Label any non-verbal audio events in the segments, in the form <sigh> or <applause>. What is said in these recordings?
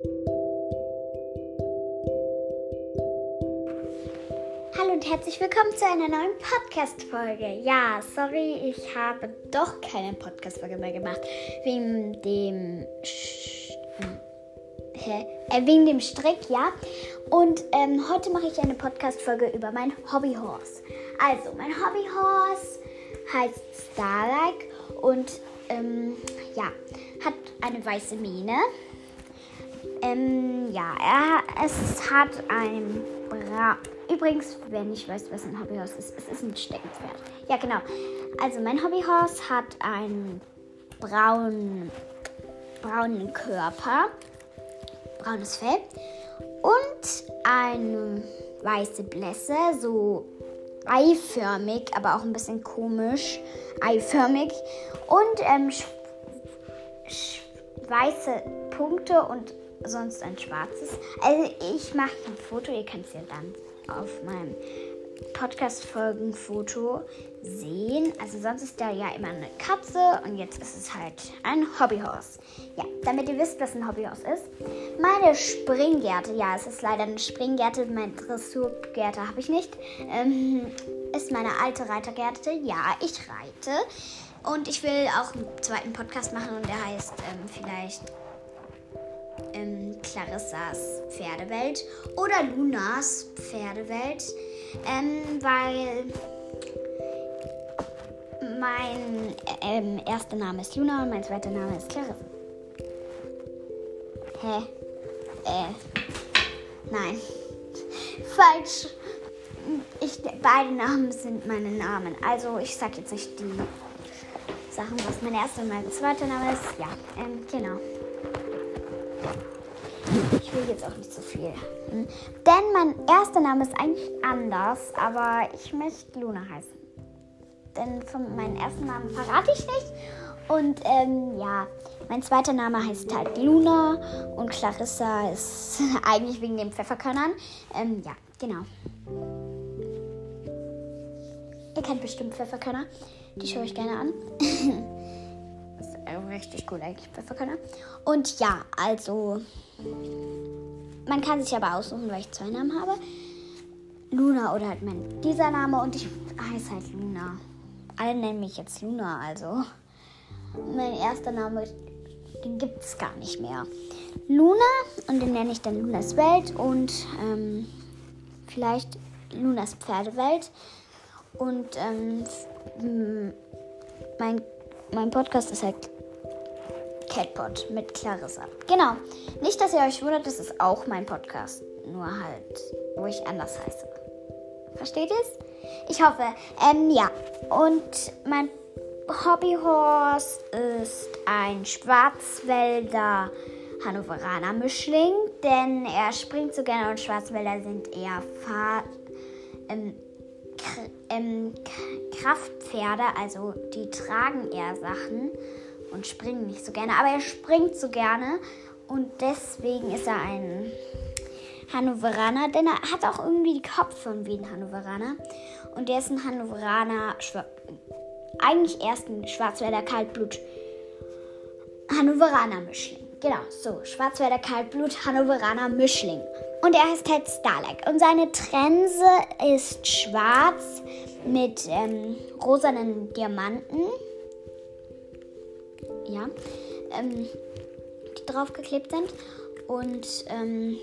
Hallo und herzlich willkommen zu einer neuen Podcast-Folge. Ja, sorry, ich habe doch keine Podcast-Folge mehr gemacht. Wegen dem. Sch? Äh, wegen dem Strick, ja. Und ähm, heute mache ich eine Podcast-Folge über mein Hobbyhorse. Also, mein Hobbyhorse heißt Starlike und ähm, ja, hat eine weiße Mähne. Ähm, ja, er, es hat ein Bra Übrigens, wenn ich weiß, was ein Hobbyhorse ist, es ist ein Steckenpferd. Ja, genau. Also mein Hobbyhorse hat einen braunen, braunen Körper, braunes Fell und eine weiße Blässe, so eiförmig, aber auch ein bisschen komisch, eiförmig und ähm, weiße Punkte und sonst ein schwarzes. Also ich mache ein Foto, ihr könnt es ja dann auf meinem Podcast-Folgen-Foto sehen. Also sonst ist da ja immer eine Katze und jetzt ist es halt ein Hobbyhorse. Ja, damit ihr wisst, was ein Hobbyhorse ist. Meine Springgärte, ja, es ist leider eine Springgärte, meine Dressurgärte habe ich nicht. Ähm, ist meine alte Reitergärte. Ja, ich reite. Und ich will auch einen zweiten Podcast machen und der heißt ähm, vielleicht ähm, Clarissas Pferdewelt oder Lunas Pferdewelt, ähm, weil mein ähm, erster Name ist Luna und mein zweiter Name ist Clarissa. Hä? Äh. Nein. <laughs> Falsch. Ich, beide Namen sind meine Namen. Also ich sag jetzt nicht die Sachen, was mein erster und mein zweiter Name ist. Ja, ähm, genau. Ich will jetzt auch nicht so viel. Hm? Denn mein erster Name ist eigentlich anders, aber ich möchte Luna heißen. Denn von meinem ersten Namen verrate ich nicht. Und ähm, ja, mein zweiter Name heißt halt Luna und Clarissa ist <laughs> eigentlich wegen den Pfefferkörnern. Ähm, ja, genau. Ihr kennt bestimmt Pfefferkörner. Die schaue ich gerne an. <laughs> richtig cool eigentlich, Pfefferkörner. Und ja, also man kann sich aber aussuchen, weil ich zwei Namen habe. Luna oder halt mein dieser Name und ich heiße halt Luna. Alle nennen mich jetzt Luna, also mein erster Name, den gibt es gar nicht mehr. Luna und den nenne ich dann Lunas Welt und ähm, vielleicht Lunas Pferdewelt. Und ähm, mein, mein Podcast ist halt Catpot mit Clarissa. Genau. Nicht, dass ihr euch wundert, das ist auch mein Podcast. Nur halt, wo ich anders heiße. Versteht ihr es? Ich hoffe. Ähm, ja. Und mein Hobbyhorse ist ein Schwarzwälder Hannoveraner Mischling, denn er springt so gerne und Schwarzwälder sind eher Fahr ähm, ähm, Kraftpferde, also die tragen eher Sachen und springen nicht so gerne. Aber er springt so gerne und deswegen ist er ein Hannoveraner, denn er hat auch irgendwie die Kopfform wie ein Hannoveraner. Und der ist ein Hannoveraner, eigentlich erst ein Schwarzwälder Kaltblut Hannoveraner Mischling. Genau, so, Schwarzwälder Kaltblut Hannoveraner Mischling. Und er heißt halt Starlight. Und seine Trense ist schwarz mit ähm, rosanen Diamanten ja, ähm, draufgeklebt sind. Und ähm,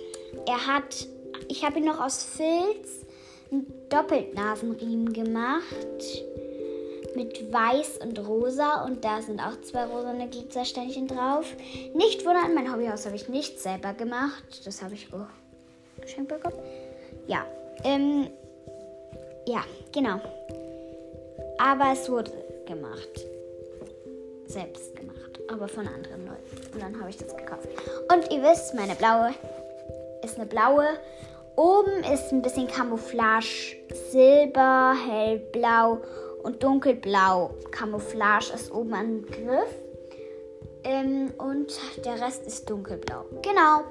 er hat, ich habe ihn noch aus Filz einen Doppeltnasenriemen gemacht mit weiß und rosa und da sind auch zwei rosane Glitzersteinchen drauf. Nicht wundern, mein Hobbyhaus habe ich nicht selber gemacht. Das habe ich auch geschenkt bekommen. Ja, ähm, ja, genau. Aber es wurde gemacht selbst gemacht, aber von anderen Leuten. Und dann habe ich das gekauft. Und ihr wisst, meine blaue ist eine blaue. Oben ist ein bisschen Camouflage, Silber, hellblau und dunkelblau. Camouflage ist oben am Griff. Ähm, und der Rest ist dunkelblau. Genau.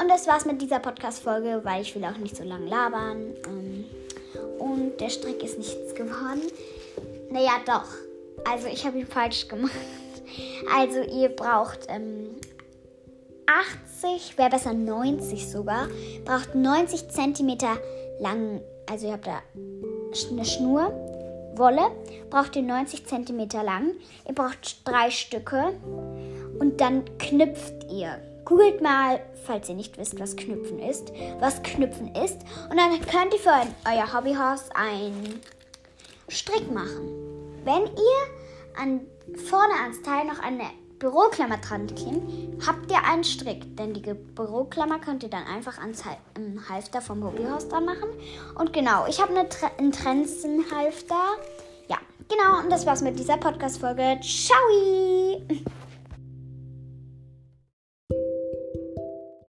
Und das war's mit dieser Podcast-Folge, weil ich will auch nicht so lange labern. Ähm, und der Strick ist nichts geworden. Naja, doch. Also ich habe ihn falsch gemacht. Also ihr braucht ähm, 80, wäre besser 90 sogar. Braucht 90 cm lang, also ihr habt da eine Schnur, Wolle, braucht ihr 90 cm lang. Ihr braucht drei Stücke und dann knüpft ihr. Googelt mal, falls ihr nicht wisst, was Knüpfen ist, was Knüpfen ist. Und dann könnt ihr für euer Hobbyhaus einen Strick machen. Wenn ihr an, vorne ans Teil noch eine Büroklammer dran klebt, habt ihr einen Strick. Denn die Büroklammer könnt ihr dann einfach ans Halfter vom Hobbyhaus dran machen. Und genau, ich habe Tre einen Trenzenhalfter. Ja, genau. Und das war's mit dieser Podcast-Folge. Ciao!